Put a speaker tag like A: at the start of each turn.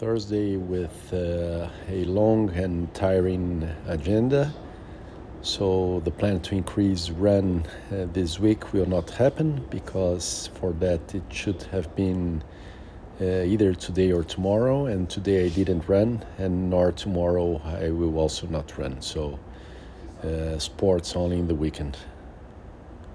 A: Thursday with uh, a long and tiring agenda. So the plan to increase run uh, this week will not happen because for that it should have been uh, either today or tomorrow. And today I didn't run, and nor tomorrow I will also not run. So uh, sports only in the weekend.